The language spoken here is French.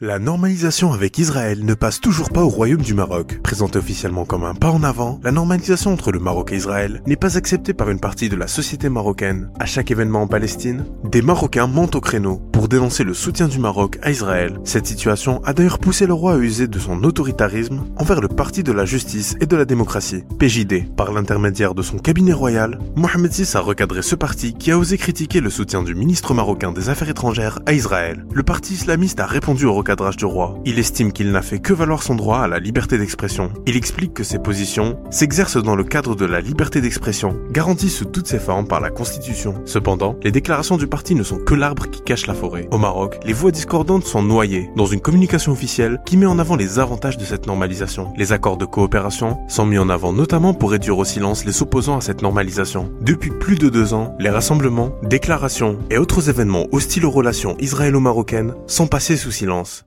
La normalisation avec Israël ne passe toujours pas au Royaume du Maroc. Présentée officiellement comme un pas en avant, la normalisation entre le Maroc et Israël n'est pas acceptée par une partie de la société marocaine. À chaque événement en Palestine, des Marocains montent au créneau pour dénoncer le soutien du Maroc à Israël. Cette situation a d'ailleurs poussé le roi à user de son autoritarisme envers le Parti de la Justice et de la Démocratie, PJD. Par l'intermédiaire de son cabinet royal, Mohamed VI a recadré ce parti qui a osé critiquer le soutien du ministre marocain des Affaires étrangères à Israël. Le parti islamiste a répondu au cadrage du roi. Il estime qu'il n'a fait que valoir son droit à la liberté d'expression. Il explique que ses positions s'exercent dans le cadre de la liberté d'expression, garantie sous toutes ses formes par la Constitution. Cependant, les déclarations du parti ne sont que l'arbre qui cache la forêt. Au Maroc, les voix discordantes sont noyées dans une communication officielle qui met en avant les avantages de cette normalisation. Les accords de coopération sont mis en avant notamment pour réduire au silence les opposants à cette normalisation. Depuis plus de deux ans, les rassemblements, déclarations et autres événements hostiles aux relations israélo-marocaines sont passés sous silence.